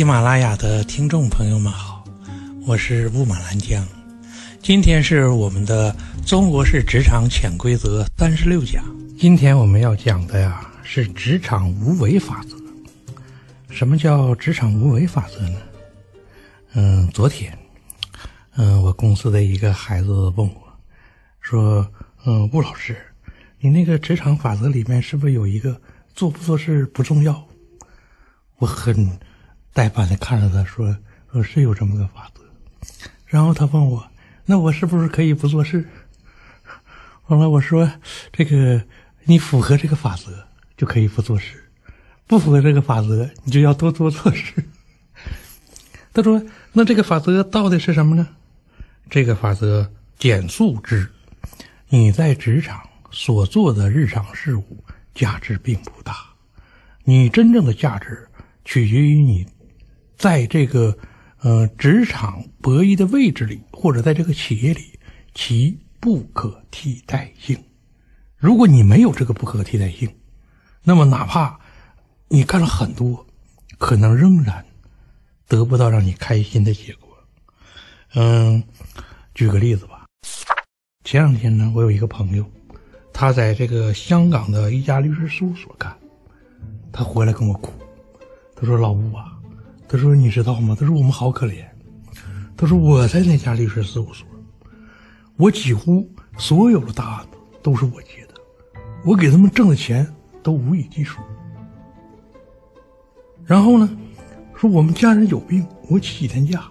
喜马拉雅的听众朋友们好，我是雾满兰江，今天是我们的中国式职场潜规则三十六讲。今天我们要讲的呀是职场无为法则。什么叫职场无为法则呢？嗯，昨天，嗯，我公司的一个孩子问我，说，嗯，吴老师，你那个职场法则里面是不是有一个做不做事不重要？我很呆板的看着他说：“说是有这么个法则。”然后他问我：“那我是不是可以不做事？”后来我说：“这个你符合这个法则就可以不做事，不符合这个法则你就要多多做事。”他说：“那这个法则到底是什么呢？这个法则简述之：你在职场所做的日常事务价值并不大，你真正的价值。”取决于你，在这个呃职场博弈的位置里，或者在这个企业里，其不可替代性。如果你没有这个不可替代性，那么哪怕你干了很多，可能仍然得不到让你开心的结果。嗯，举个例子吧。前两天呢，我有一个朋友，他在这个香港的一家律师事务所干，他回来跟我哭。他说：“老吴啊，他说你知道吗？他说我们好可怜。他说我在那家律师事务所，我几乎所有的大案子都是我接的，我给他们挣的钱都无以计数。然后呢，说我们家人有病，我请几天假，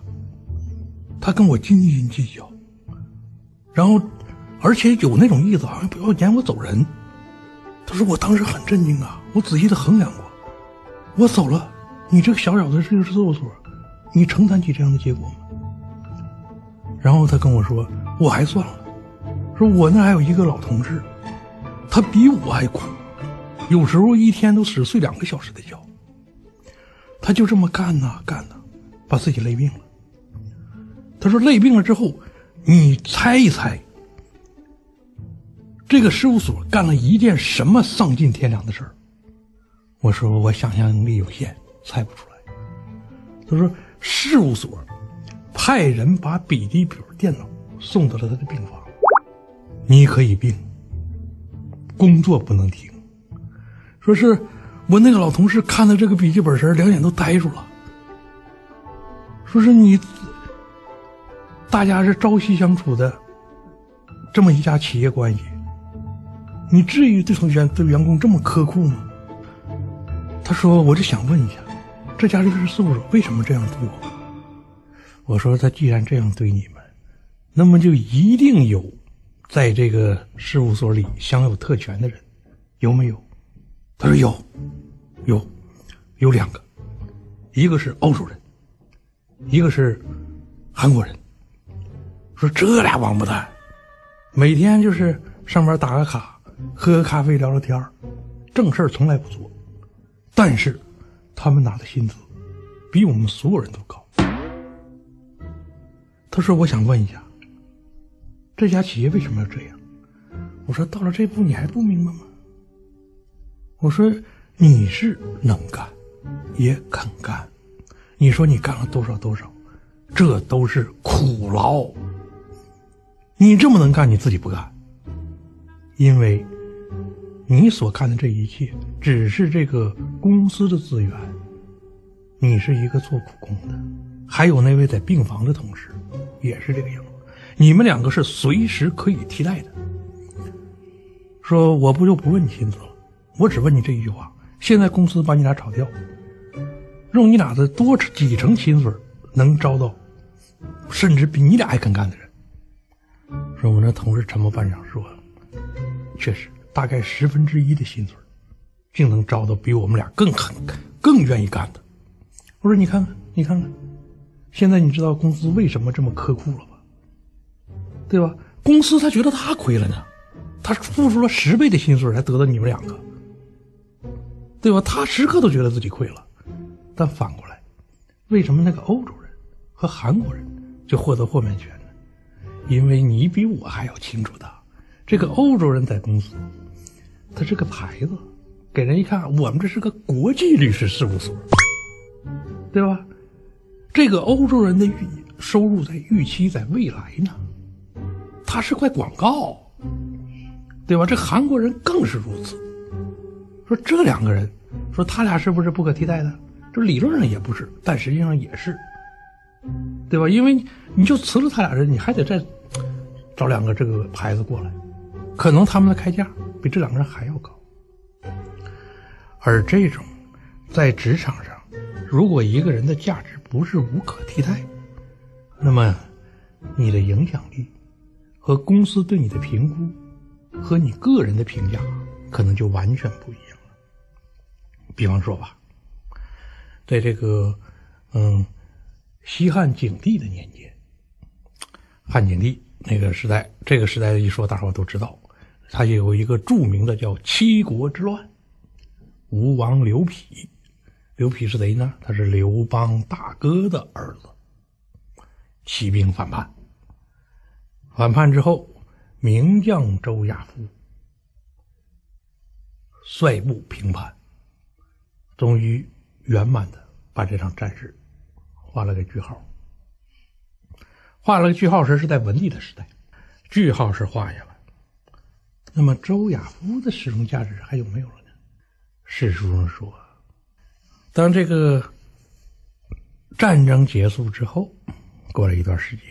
他跟我斤斤计较。然后，而且有那种意思，好像不要撵我走人。他说我当时很震惊啊，我仔细的衡量过，我走了。”你这个小小的律师事务所，你承担起这样的结果吗？然后他跟我说：“我还算了，说我那还有一个老同事，他比我还苦，有时候一天都只睡两个小时的觉。他就这么干呐干呐，把自己累病了。他说累病了之后，你猜一猜，这个事务所干了一件什么丧尽天良的事儿？我说我想象力有限。”猜不出来。他说：“事务所派人把笔记本电脑送到了他的病房，你可以病，工作不能停。说是我那个老同事看到这个笔记本时，两眼都呆住了。说是你，大家是朝夕相处的，这么一家企业关系，你至于对同学对员工这么苛酷吗？”他说：“我就想问一下。”这家律师事务所为什么这样对我？我说他既然这样对你们，那么就一定有在这个事务所里享有特权的人，有没有？他说有，有，有两个，一个是欧洲人，一个是韩国人。说这俩王八蛋，每天就是上班打个卡，喝个咖啡，聊聊天正事儿从来不做，但是。他们拿的薪资比我们所有人都高。他说：“我想问一下，这家企业为什么要这样？”我说：“到了这步你还不明白吗？”我说：“你是能干，也肯干。你说你干了多少多少，这都是苦劳。你这么能干，你自己不干，因为。”你所看的这一切，只是这个公司的资源。你是一个做苦工的，还有那位在病房的同事，也是这个样子。你们两个是随时可以替代的。说我不就不问你薪资了，我只问你这一句话：现在公司把你俩炒掉，用你俩的多几成薪水，能招到甚至比你俩还肯干的人。说我那同事沉默半晌，说：确实。大概十分之一的薪水，竟能招到比我们俩更狠、更愿意干的。我说：“你看看，你看看，现在你知道公司为什么这么苛酷了吧？对吧？公司他觉得他亏了呢，他付出了十倍的薪水才得到你们两个，对吧？他时刻都觉得自己亏了。但反过来，为什么那个欧洲人和韩国人就获得豁免权呢？因为你比我还要清楚的，这个欧洲人在公司。”它是个牌子，给人一看，我们这是个国际律师事务所，对吧？这个欧洲人的预收入在预期在未来呢，它是块广告，对吧？这韩国人更是如此。说这两个人，说他俩是不是不可替代的？这理论上也不是，但实际上也是，对吧？因为你就辞了他俩人，你还得再找两个这个牌子过来，可能他们的开价比这两个人还要高。而这种在职场上，如果一个人的价值不是无可替代，那么你的影响力和公司对你的评估和你个人的评价可能就完全不一样了。比方说吧，在这个嗯西汉景帝的年间，汉景帝那个时代，这个时代一说，大伙都知道，他有一个著名的叫七国之乱，吴王刘丕，刘丕是谁呢？他是刘邦大哥的儿子，起兵反叛，反叛之后，名将周亚夫率部平叛。终于圆满的把这场战事画了个句号。画了个句号时是在文帝的时代，句号是画下了。那么周亚夫的使用价值还有没有了呢？史书上说，当这个战争结束之后，过了一段时间，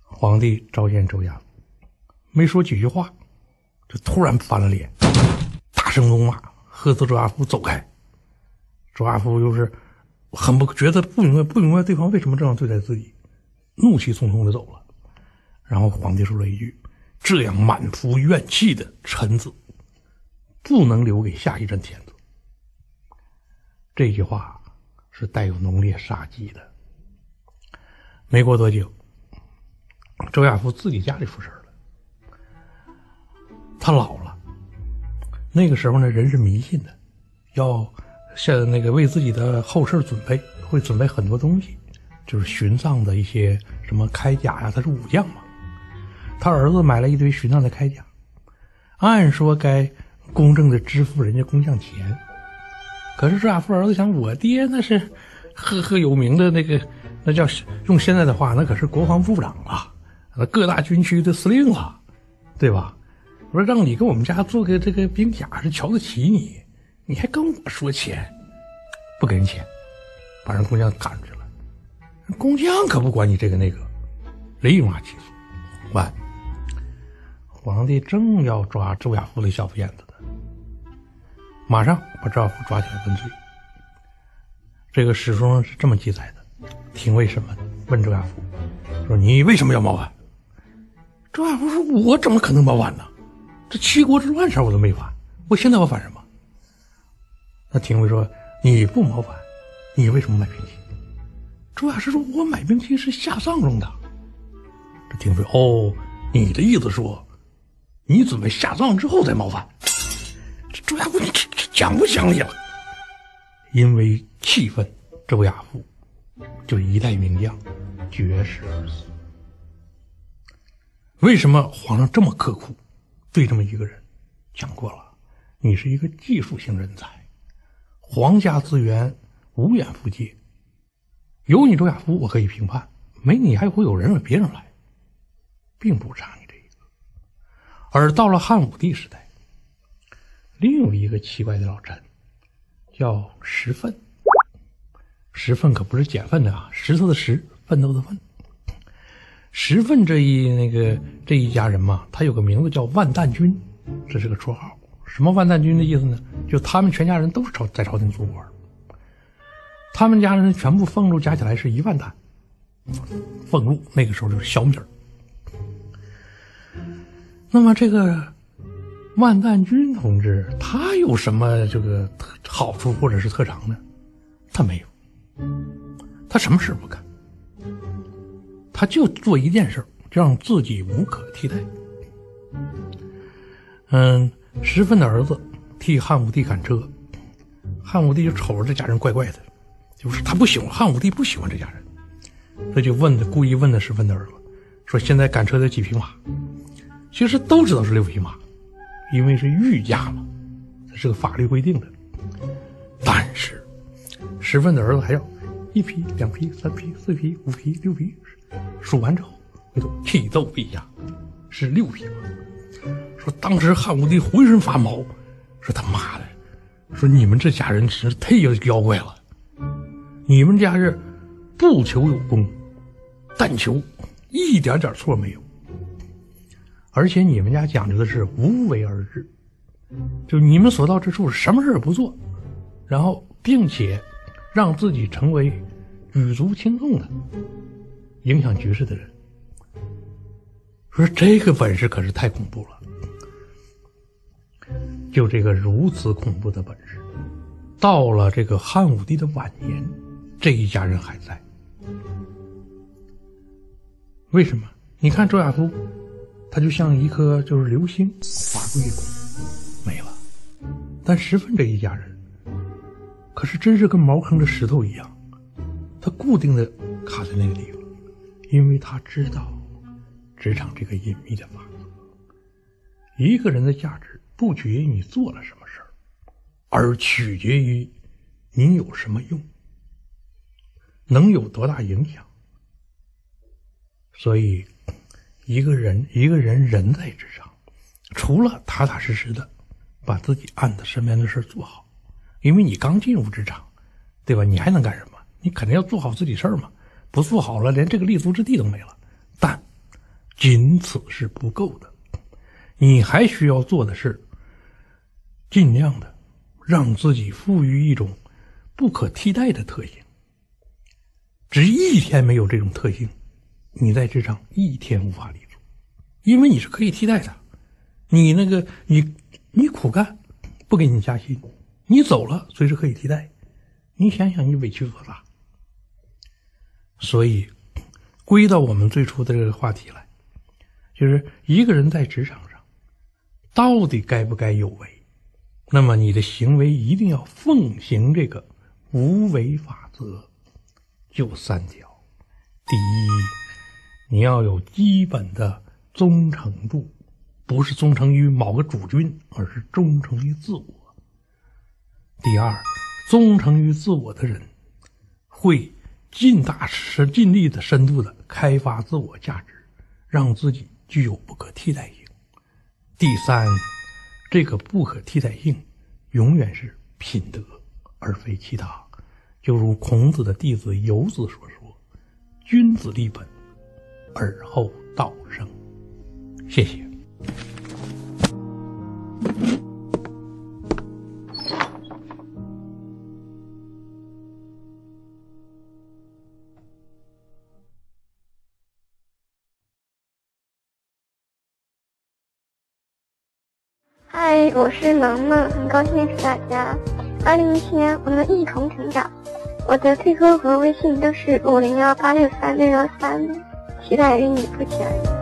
皇帝召见周亚夫，没说几句话，就突然翻了脸，大声怒骂。喝斥周亚夫走开，周亚夫又是很不觉得不明白，不明白对方为什么这样对待自己，怒气冲冲的走了。然后皇帝说了一句：“这样满腹怨气的臣子，不能留给下一任天子。”这句话是带有浓烈杀机的。没过多久，周亚夫自己家里出事了，他老了。那个时候呢，人是迷信的，要像那个为自己的后事准备，会准备很多东西，就是殉葬的一些什么铠甲呀，他是武将嘛。他儿子买了一堆殉葬的铠甲，按说该公正的支付人家工匠钱，可是周亚夫儿子想，我爹那是赫赫有名的那个，那叫用现在的话，那可是国防部长啊，那各大军区的司令啊，对吧？我说让你给我们家做个这个兵甲是瞧得起你，你还跟我说钱，不给人钱，把人工匠赶出去了。工匠可不管你这个那个，立马起诉。完，皇帝正要抓周亚夫的小辫子呢，马上把周亚夫抓起来问罪。这个史书上是这么记载的：廷尉审问问周亚夫说：“你为什么要谋反？”周亚夫说：“我怎么可能谋反呢？”这七国之乱事我都没反，我现在我反什么？那廷尉说：“你不谋反，你为什么买兵器？”周亚夫说：“我买兵器是下葬用的。”这廷尉哦，你的意思说，你准备下葬之后再谋反？这周亚夫你这这讲不讲理了？因为气愤，周亚夫就一代名将绝食而死。为什么皇上这么刻苦？对这么一个人，讲过了，你是一个技术型人才，皇家资源无远弗届，有你周亚夫，我可以评判；没你，还会有人让别人来，并不差你。而到了汉武帝时代，另有一个奇怪的老臣，叫石奋。石奋可不是捡粪的啊，石头的石，奋斗的奋。石奋这一那个这一家人嘛，他有个名字叫万旦君，这是个绰号。什么万旦君的意思呢？就他们全家人都是朝在朝廷做官，他们家人全部俸禄加起来是一万担，俸禄那个时候就是小米儿。那么这个万旦君同志，他有什么这个好处或者是特长呢？他没有，他什么事不干。他就做一件事就让自己无可替代。嗯，石奋的儿子替汉武帝赶车，汉武帝就瞅着这家人怪怪的，就是他不喜欢汉武帝不喜欢这家人，他就问的故意问的石奋的儿子，说现在赶车的几匹马？其实都知道是六匹马，因为是御驾嘛，这是个法律规定的。但是石奋的儿子还要一匹、两匹、三匹、四匹、五匹、六匹，数完之后，回头启奏陛下，是六匹马？说当时汉武帝浑身发毛，说他妈的，说你们这家人真是太有妖怪了，你们家是不求有功，但求一点点错没有，而且你们家讲究的是无为而治，就你们所到之处什么事也不做，然后并且让自己成为举足轻重的影响局势的人，说这个本事可是太恐怖了。就这个如此恐怖的本事，到了这个汉武帝的晚年，这一家人还在。为什么？你看周亚夫，他就像一颗就是流星划过夜空，没了。但石奋这一家人，可是真是跟茅坑的石头一样，他固定的卡在那个地方，因为他知道职场这个隐秘的法则，一个人的价值。不取决于你做了什么事儿，而取决于你有什么用，能有多大影响。所以，一个人一个人人在职场，除了踏踏实实的把自己按的身边的事做好，因为你刚进入职场，对吧？你还能干什么？你肯定要做好自己事儿嘛。不做好了，连这个立足之地都没了。但仅此是不够的。你还需要做的是，尽量的让自己赋予一种不可替代的特性。只一天没有这种特性，你在职场一天无法立足，因为你是可以替代的。你那个你你苦干，不给你加薪，你走了随时可以替代。你想想，你委屈多大？所以，归到我们最初的这个话题来，就是一个人在职场上。到底该不该有为？那么你的行为一定要奉行这个无为法则，就三条：第一，你要有基本的忠诚度，不是忠诚于某个主君，而是忠诚于自我；第二，忠诚于自我的人，会尽大深、尽力的深度的开发自我价值，让自己具有不可替代性。第三，这个不可替代性，永远是品德，而非其他。就如孔子的弟子游子所说：“君子立本，而后道生。”谢谢。嗨，我是萌萌，很高兴认识大家。二零一七年，我们一同成长。我的 QQ 和微信都是五零幺八六三六幺三，期待与你不期而遇。